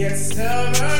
Yes, never.